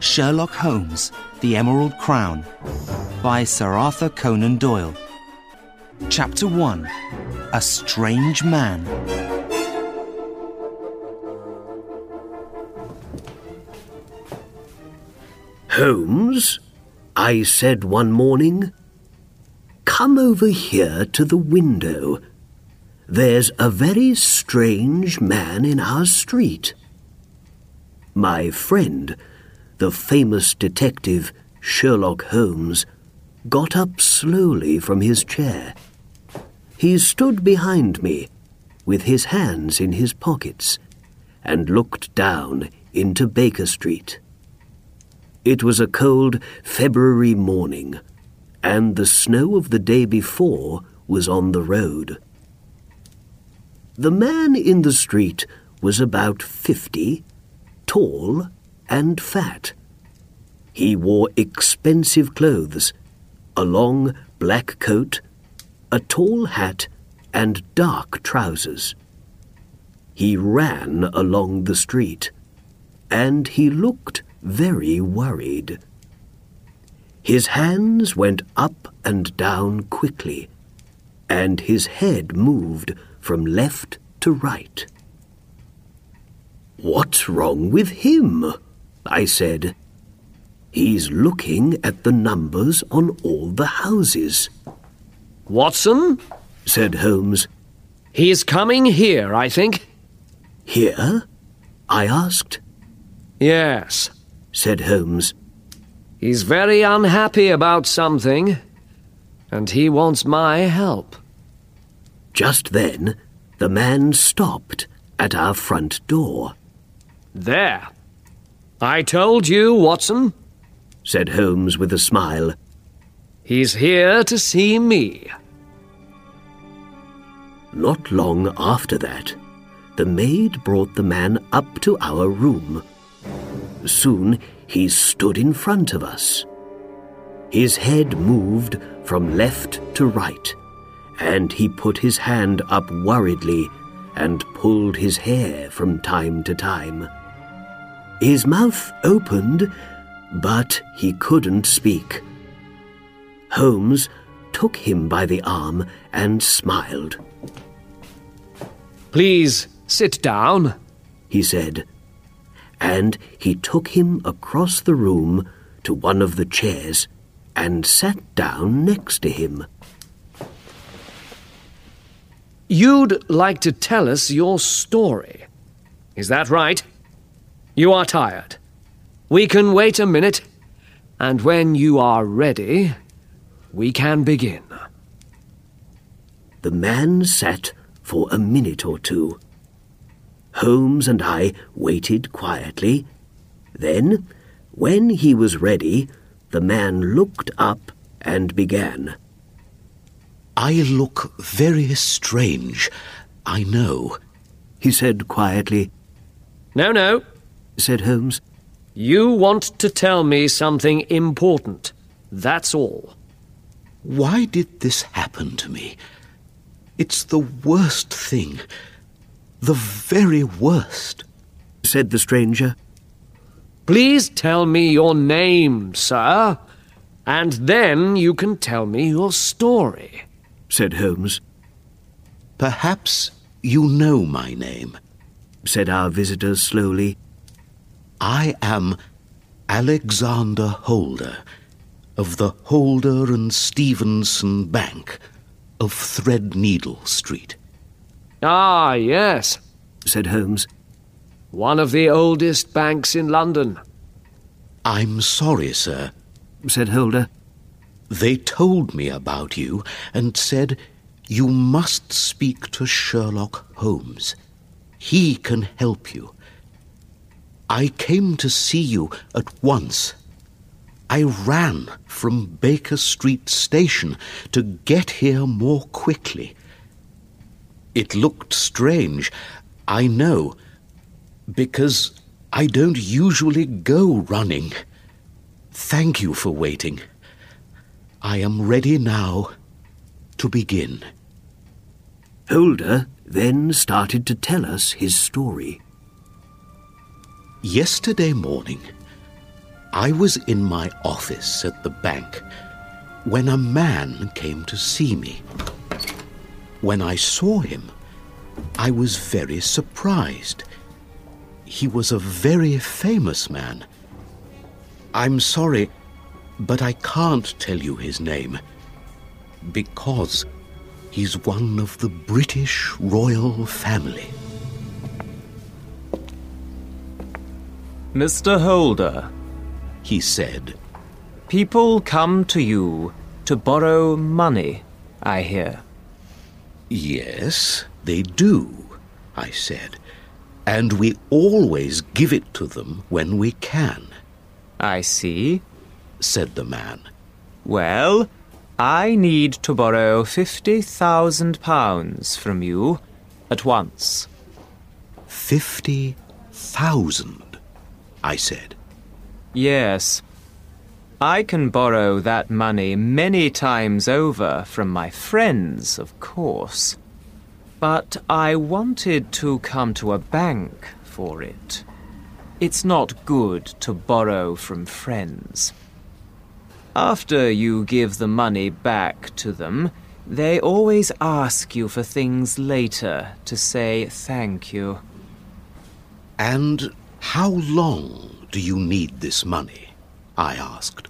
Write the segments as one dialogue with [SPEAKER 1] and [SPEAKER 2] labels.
[SPEAKER 1] Sherlock Holmes, The Emerald Crown by Sir Arthur Conan Doyle. Chapter 1 A Strange Man.
[SPEAKER 2] Holmes, I said one morning, come over here to the window. There's a very strange man in our street. My friend, the famous detective Sherlock Holmes, got up slowly from his chair. He stood behind me, with his hands in his pockets, and looked down into Baker Street. It was a cold February morning, and the snow of the day before was on the road. The man in the street was about fifty, tall and fat. He wore expensive clothes, a long black coat, a tall hat, and dark trousers. He ran along the street, and he looked very worried. His hands went up and down quickly, and his head moved from left to right. What's wrong with him? I said. He's looking at the numbers on all the houses,
[SPEAKER 3] Watson?
[SPEAKER 2] said Holmes.
[SPEAKER 3] He's coming here, I think.
[SPEAKER 2] Here? I asked,
[SPEAKER 3] Yes.
[SPEAKER 2] said Holmes.
[SPEAKER 3] He's very unhappy about something, and he wants my help.
[SPEAKER 2] Just then, the man stopped at our front door,
[SPEAKER 3] There. I told you, Watson.
[SPEAKER 2] said Holmes with a smile.
[SPEAKER 3] He's here to see me.
[SPEAKER 2] Not long after that, the maid brought the man up to our room. Soon he stood in front of us. His head moved from left to right, and he put his hand up worriedly and pulled his hair from time to time. His mouth opened, but he couldn't speak. Holmes took him by the arm and smiled.
[SPEAKER 3] Please sit down.
[SPEAKER 2] he said, and he took him across the room to one of the chairs and sat down next to him.
[SPEAKER 3] You'd like to tell us your story. Is that right? You are tired. We can wait a minute, and when you are ready, we can begin.
[SPEAKER 2] The man sat for a minute or two. Holmes and I waited quietly. Then, when he was ready, the man looked up and began.
[SPEAKER 4] I look very strange, I know.
[SPEAKER 2] He said quietly,
[SPEAKER 3] No, no.
[SPEAKER 2] Said Holmes.
[SPEAKER 3] You want to tell me something important. That's all.
[SPEAKER 4] Why did this happen to me? It's the worst thing. The very worst.
[SPEAKER 2] said the stranger.
[SPEAKER 3] Please tell me your name, sir, and then you can tell me your story.
[SPEAKER 2] said Holmes.
[SPEAKER 4] Perhaps you know my name.
[SPEAKER 2] said our visitor slowly.
[SPEAKER 4] I am Alexander Holder of the Holder and Stevenson Bank of Threadneedle Street.
[SPEAKER 3] Ah, yes.
[SPEAKER 2] said Holmes.
[SPEAKER 3] One of the oldest banks in London.
[SPEAKER 4] I'm sorry, sir.
[SPEAKER 2] said Holder.
[SPEAKER 4] They told me about you and said you must speak to Sherlock Holmes. He can help you. I came to see you at once. I ran from Baker Street Station to get here more quickly. It looked strange, I know, because I don't usually go running. Thank you for waiting. I am ready now to begin.
[SPEAKER 2] Holder then started to tell us his story.
[SPEAKER 4] Yesterday morning, I was in my office at the bank when a man came to see me. When I saw him, I was very surprised. He was a very famous man. I'm sorry, but I can't tell you his name because he's one of the British royal family.
[SPEAKER 5] Mr. Holder,
[SPEAKER 4] He said,
[SPEAKER 5] people come to you to borrow money, I hear.
[SPEAKER 4] Yes, they do, I said, and we always give it to them when we can,
[SPEAKER 5] I see.
[SPEAKER 4] said the man.
[SPEAKER 5] Well, I need to borrow fifty thousand pounds from you at once.
[SPEAKER 4] Fifty thousand, I said.
[SPEAKER 5] Yes. I can borrow that money many times over from my friends, of course. But I wanted to come to a bank for it. It's not good to borrow from friends. After you give the money back to them, they always ask you for things later to say thank you.
[SPEAKER 4] And how long do you need this money? I asked,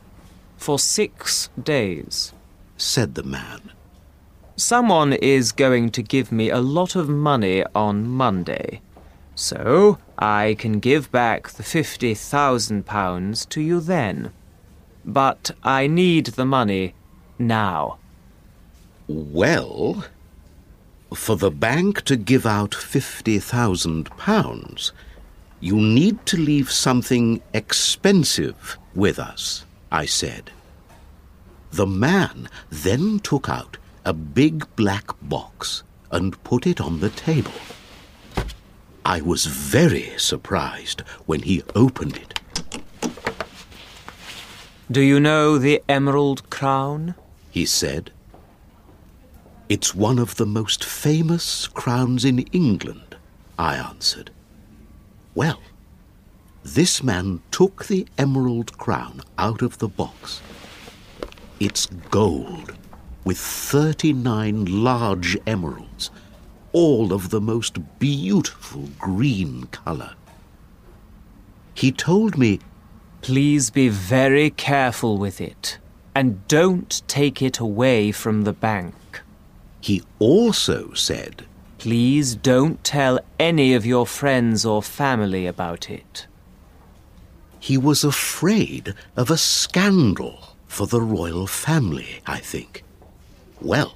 [SPEAKER 5] For six days.
[SPEAKER 4] said the man.
[SPEAKER 5] Someone is going to give me a lot of money on Monday. So I can give back the fifty thousand pounds to you then. But I need the money now.
[SPEAKER 4] Well, for the bank to give out fifty thousand pounds, you need to leave something expensive with us, I said. The man then took out a big black box and put it on the table. I was very surprised when he opened it.
[SPEAKER 5] Do you know the Emerald Crown?
[SPEAKER 4] he said. It's one of the most famous crowns in England, I answered. Well, this man took the emerald crown out of the box. It's gold, with 39 large emeralds, all of the most beautiful green color. He told me
[SPEAKER 5] Please be very careful with it. And don't take it away from the bank.
[SPEAKER 4] he also said
[SPEAKER 5] Please don't tell any of your friends or family about it.
[SPEAKER 4] He was afraid of a scandal for the royal family, I think. Well,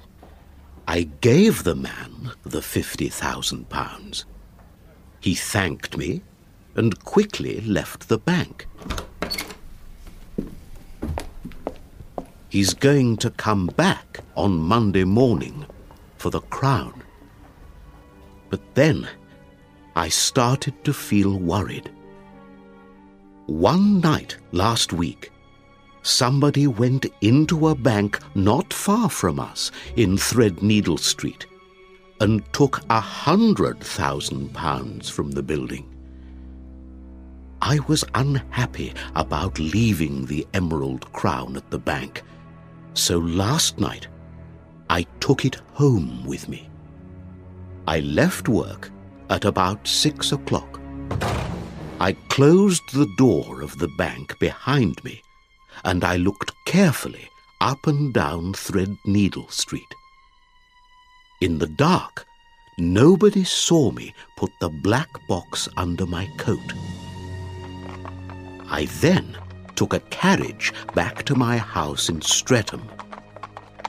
[SPEAKER 4] I gave the man the fifty thousand pounds. He thanked me and quickly left the bank. He's going to come back on Monday morning for the crown. But then I started to feel worried. One night last week, somebody went into a bank not far from us in Threadneedle Street and took a hundred thousand pounds from the building. I was unhappy about leaving the emerald crown at the bank, so last night I took it home with me. I left work at about six o'clock. I closed the door of the bank behind me and I looked carefully up and down Threadneedle Street. In the dark, nobody saw me put the black box under my coat. I then took a carriage back to my house in Streatham.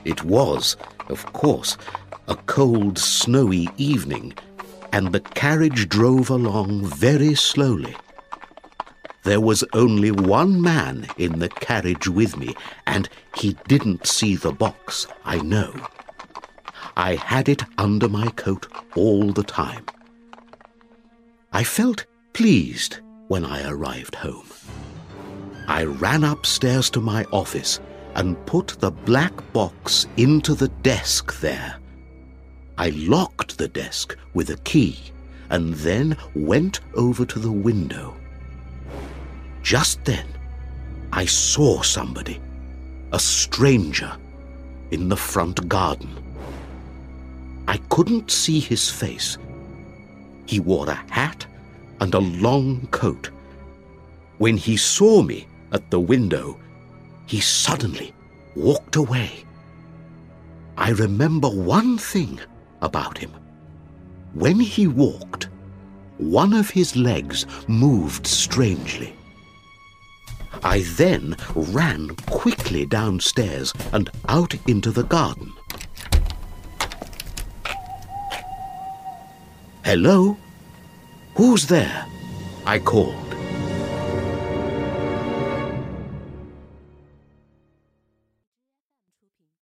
[SPEAKER 4] It was, of course, a cold, snowy evening, and the carriage drove along very slowly. There was only one man in the carriage with me, and he didn't see the box, I know. I had it under my coat all the time. I felt pleased when I arrived home. I ran upstairs to my office and put the black box into the desk there. I locked the desk with a key and then went over to the window. Just then, I saw somebody, a stranger, in the front garden. I couldn't see his face. He wore a hat and a long coat. When he saw me at the window, he suddenly walked away. I remember one thing about him. When he walked, one of his legs moved strangely. I then ran quickly downstairs and out into the garden. Hello? Who's there? I called.